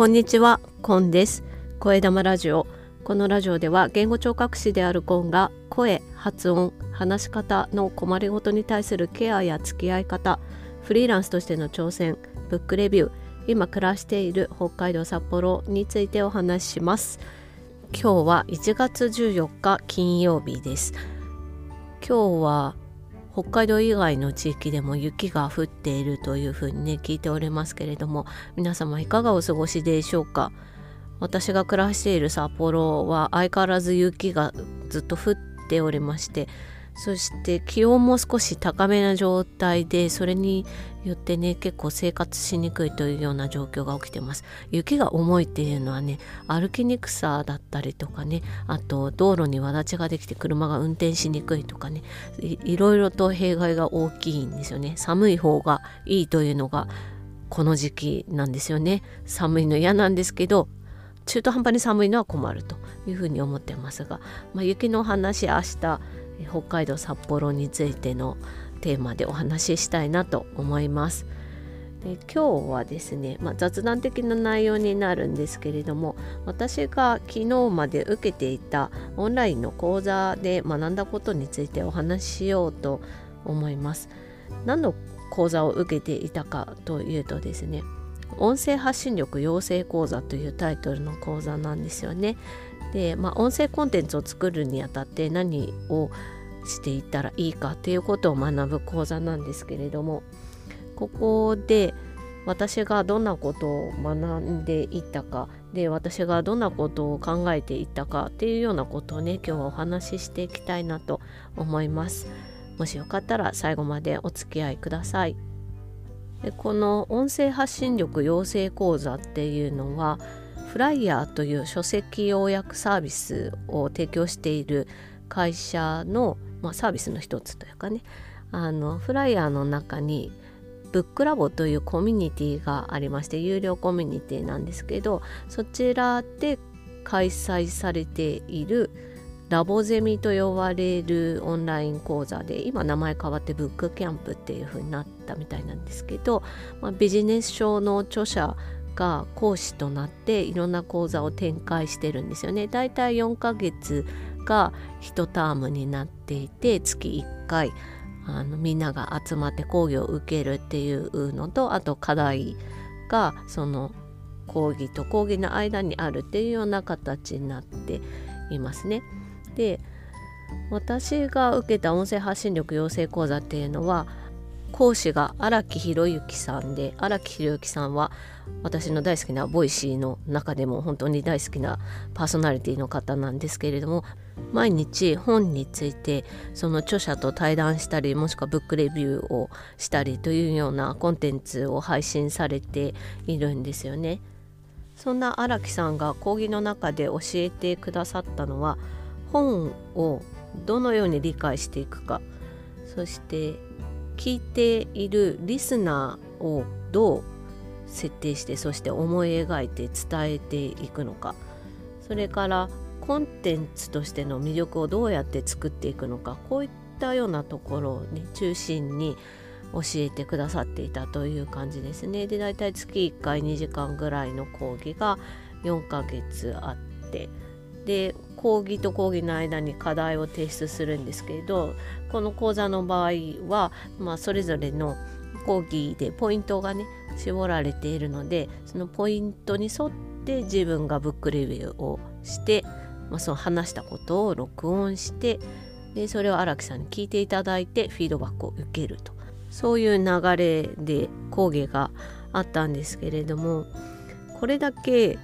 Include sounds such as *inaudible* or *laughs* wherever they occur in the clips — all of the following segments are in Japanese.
こんにちは、コンです。声玉ラジオ。このラジオでは言語聴覚士であるコンが声、発音、話し方の困りごとに対するケアや付き合い方フリーランスとしての挑戦ブックレビュー今暮らしている北海道札幌についてお話しします。今日は1月14日金曜日です。今日は北海道以外の地域でも雪が降っているというふうにね聞いておりますけれども皆様いかがお過ごしでしょうか？私が暮らしている札幌は相変わらず雪がずっと降っておりましてそして気温も少し高めな状態でそれによってね結構生活しにくいというような状況が起きてます。雪が重いっていうのはね歩きにくさだったりとかねあと道路にわだちができて車が運転しにくいとかねいろいろと弊害が大きいんですよね。寒い方がいいというのがこの時期なんですよね。寒いの嫌なんですけど中途半端に寒いのは困るというふうに思ってますが、まあ、雪の話明日北海道札幌についてのテーマでお話ししたいなと思います。で今日はですね、まあ、雑談的な内容になるんですけれども私が昨日まで受けていたオンラインの講座で学んだことについてお話ししようと思います。何の講座を受けていたかというとですね音声発信力養成講座というタイトルの講座なんですよね。で、まあ、音声コンテンツを作るにあたって何をしていったらいいかっていうことを学ぶ講座なんですけれどもここで私がどんなことを学んでいったかで私がどんなことを考えていったかっていうようなことをね今日はお話ししていきたいなと思います。もしよかったら最後までお付き合いください。でこの音声発信力養成講座っていうのはフライヤーという書籍要約サービスを提供している会社の、まあ、サービスの一つというかね。あのフライヤーの中にブックラボというコミュニティがありまして有料コミュニティなんですけどそちらで開催されているラボゼミと呼ばれるオンライン講座で今名前変わってブックキャンプっていう風になったみたいなんですけど、まあ、ビジネス書の著者が講師となっていろんな講座を展開してるんですよね。だいたい4ヶ月が1タームになっていて月1回あのみんなが集まって講義を受けるっていうのとあと課題がその講義と講義の間にあるっていうような形になっていますね。で私が受けた音声発信力養成講座っていうのは講師が荒木博之さんで荒木博之さんは私の大好きな Voicy の中でも本当に大好きなパーソナリティの方なんですけれども毎日本についてその著者と対談したりもしくはブックレビューをしたりというようなコンテンツを配信されているんですよね。そんな荒木さんが講義の中で教えてくださったのは本をどのように理解していくかそして聞いているリスナーをどう設定してそして思い描いて伝えていくのかそれからコンテンツとしての魅力をどうやって作っていくのかこういったようなところを、ね、中心に教えてくださっていたという感じですね。で大体月1回2時間ぐらいの講義が4ヶ月あってで講義と講義の間に課題を提出するんですけれどこの講座の場合は、まあ、それぞれの講義でポイントがね絞られているのでそのポイントに沿って自分がブックレビューをして、まあ、その話したことを録音してでそれを荒木さんに聞いていただいてフィードバックを受けると。そういう流れで講義があったんですけれどもこれだけ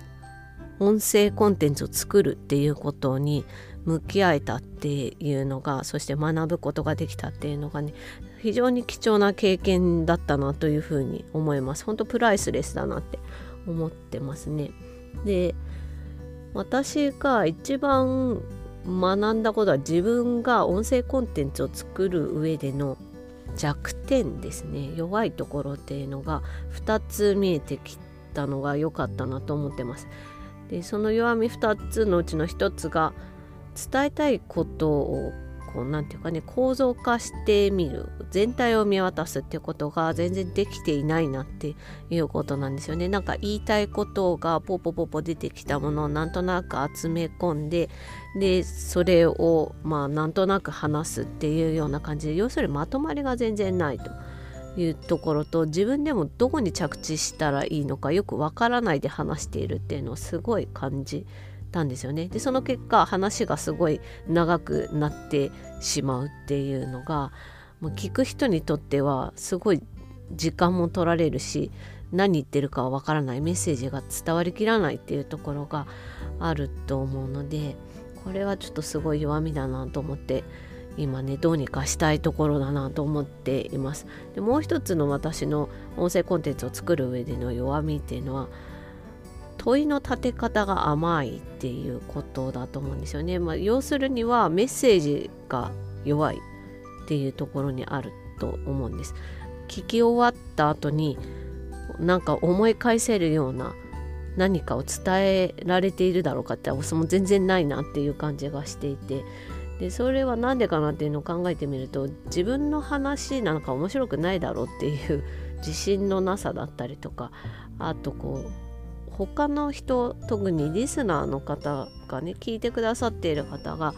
音声コンテンツを作るっていうことに向き合えたっていうのがそして学ぶことができたっていうのがね非常に貴重な経験だったなというふうに思います。本当プライスレスだなって思ってますね。で私が一番学んだことは自分が音声コンテンツを作る上での弱点ですね。弱いところっていうのが2つ見えてきたのが良かったなと思ってます。でその弱み2つのうちの1つが伝えたいことをこう何て言うかね構造化してみる全体を見渡すっていうことが全然できていないなっていうことなんですよねなんか言いたいことがポポポポ出てきたものをなんとなく集め込んででそれをまあなんとなく話すっていうような感じで要するにまとまりが全然ないと。いうところと自分でもどこに着地したらいいのかよくわからないで話しているっていうのをすごい感じたんですよね。でその結果話がすごい長くなってしまうっていうのがもう聞く人にとってはすごい時間も取られるし何言ってるかはわからないメッセージが伝わりきらないっていうところがあると思うのでこれはちょっとすごい弱みだなと思って今ねどうにかしたいところだなと思っています。でもう一つの私の音声コンテンツを作る上での弱みっていうのは問いの立て方が甘いっていうことだと思うんですよね。まあ、要するにはメッセージが弱いっていうところにあると思うんです。聞き終わった後になんか思い返せるような何かを伝えられているだろうかってそも全然ないなっていう感じがしていてでそれは何でかなっていうのを考えてみると自分の話なんか面白くないだろうっていう *laughs* 自信のなさだったりとかあとこう他の人特にリスナーの方がね聞いてくださっている方が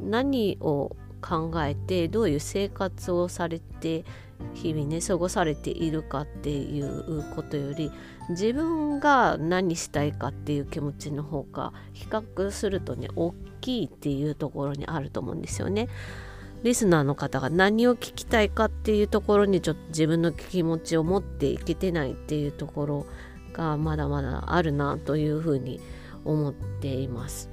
何を考えてどういう生活をされて日々ね過ごされているかっていうことより自分が何したいかっていう気持ちの方が比較するとね大きいっていうところにあると思うんですよね。リスナーの方が何を聞きたいかっていうところにちょっと自分の気持ちを持っていけてないっていうところがまだまだあるなというふうに思っています。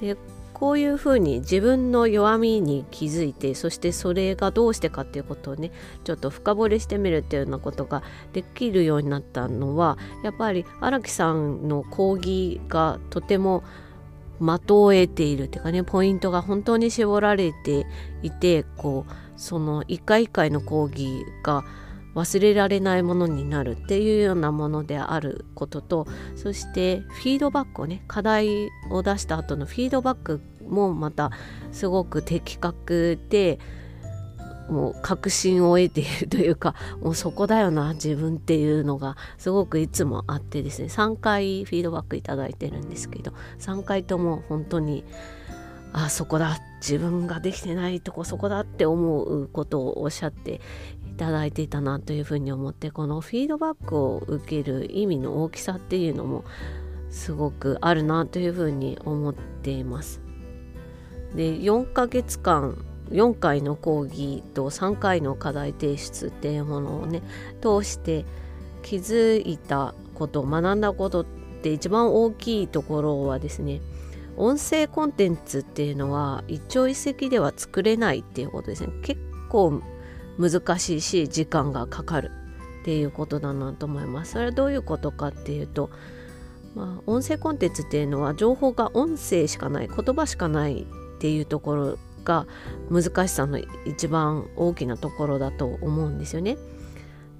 でこういうふうに自分の弱みに気づいてそしてそれがどうしてかっていうことをねちょっと深掘りしてみるっていうようなことができるようになったのはやっぱり荒木さんの講義がとても的を得ているっていうかねポイントが本当に絞られていてこうその一回一回の講義が忘れられないものになるっていうようなものであることとそしてフィードバックをね課題を出した後のフィードバックもまたすごく的確でもう確信を得ているというか *laughs* もうそこだよな自分っていうのがすごくいつもあってですね。3回フィードバックいただいてるんですけど3回とも本当にあそこだ自分ができてないとこそこだって思うことをおっしゃってただいていたなというふうに思ってこのフィードバックを受ける意味の大きさっていうのもすごくあるなというふうに思っています。で4ヶ月間4回の講義と3回の課題提出っていうものをね通して気づいたこと学んだことって一番大きいところはですね音声コンテンツっていうのは一朝一夕では作れないっていうことですね結構難しいし時間がかかるっていうことだなと思います。それはどういうことかっていうと、まあ、音声コンテンツっていうのは情報が音声しかない言葉しかないっていうところが難しさの一番大きなところだと思うんですよね。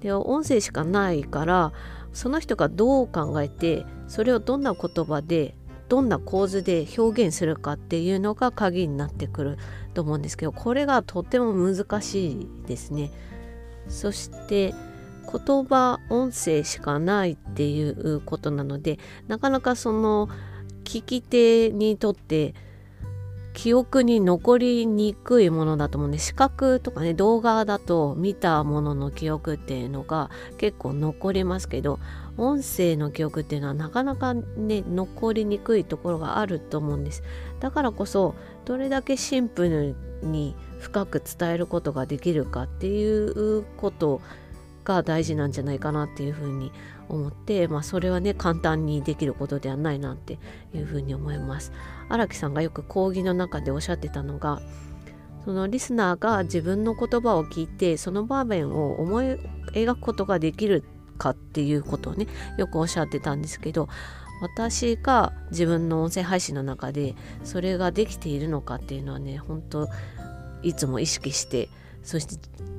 で音声しかないからその人がどう考えてそれをどんな言葉でどんな構図で表現するかっていうのが鍵になってくると思うんですけどこれがとても難しいですね。そして言葉音声しかないっていうことなのでなかなかその聞き手にとって記憶に残りにくいものだと思うんで視覚とかね動画だと見たものの記憶っていうのが結構残りますけど音声の記憶っていうのはなかなかね残りにくいところがあると思うんです。だからこそどれだけシンプルに深く伝えることができるかっていうことをが大事なんじゃないかなっていうふうに思って、まあ、それはね簡単にできることではないなっていうふうに思います。荒木さんがよく講義の中でおっしゃってたのがそのリスナーが自分の言葉を聞いてその場面を思い描くことができるかっていうことをねよくおっしゃってたんですけど私が自分の音声配信の中でそれができているのかっていうのはね本当いつも意識してそし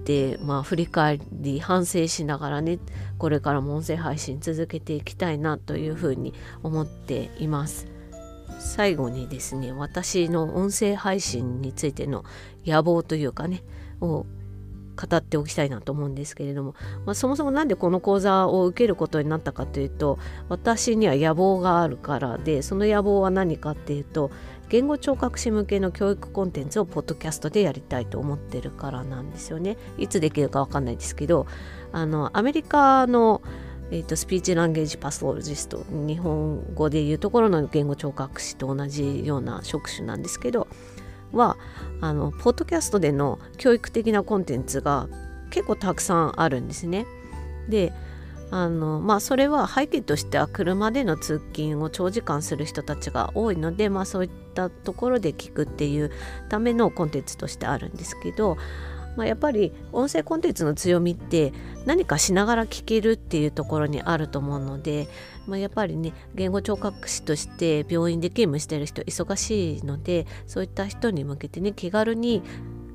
てまあ振り返り反省しながらねこれからも音声配信続けていきたいなというふうに思っています。最後にですね私の音声配信についての野望というかねを語っておきたいなと思うんですけれども、まあ、そもそも何でこの講座を受けることになったかというと私には野望があるからでその野望は何かっていうと言語聴覚士向けの教育コンテンツをポッドキャストでやりたいと思ってるからなんですよね。いつできるか分かんないですけどあのアメリカのえーと、スピーチランゲージパスロジスト日本語でいうところの言語聴覚士と同じような職種なんですけどはあのポッドキャストでの教育的なコンテンツが結構たくさんあるんですね。であのまあそれは背景としては車での通勤を長時間する人たちが多いのでまあそういったところで聞くっていうためのコンテンツとしてあるんですけどまあ、やっぱり音声コンテンツの強みって何かしながら聞けるっていうところにあると思うので、まあ、やっぱりね言語聴覚士として病院で勤務してる人忙しいのでそういった人に向けてね気軽に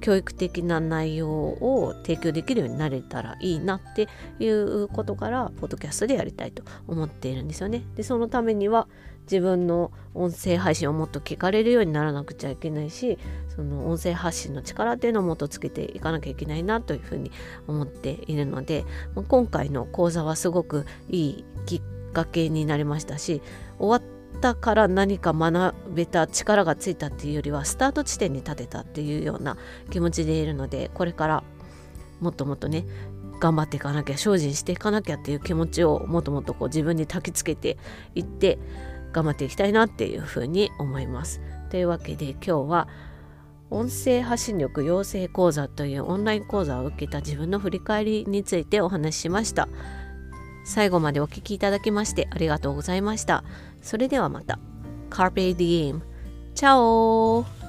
教育的な内容を提供できるようになれたらいいなっていうことからポッドキャストでやりたいと思っているんですよね。でそのためには自分の音声配信をもっと聞かれるようにならなくちゃいけないしその音声発信の力っていうのをもっとつけていかなきゃいけないなというふうに思っているのでまあ今回の講座はすごくいいきっかけになりましたし終わったから何か学べた力がついたっていうよりはスタート地点に立てたっていうような気持ちでいるのでこれからもっともっとね頑張っていかなきゃ精進していかなきゃっていう気持ちをもっともっとこう自分に焚きつけていって頑張っていきたいなっていうふうに思います。というわけで今日は音声発信力養成講座というオンライン講座を受けた自分の振り返りについてお話ししました。最後までお聴きいただきましてありがとうございました。それではまた。Carpe Diem。チャオ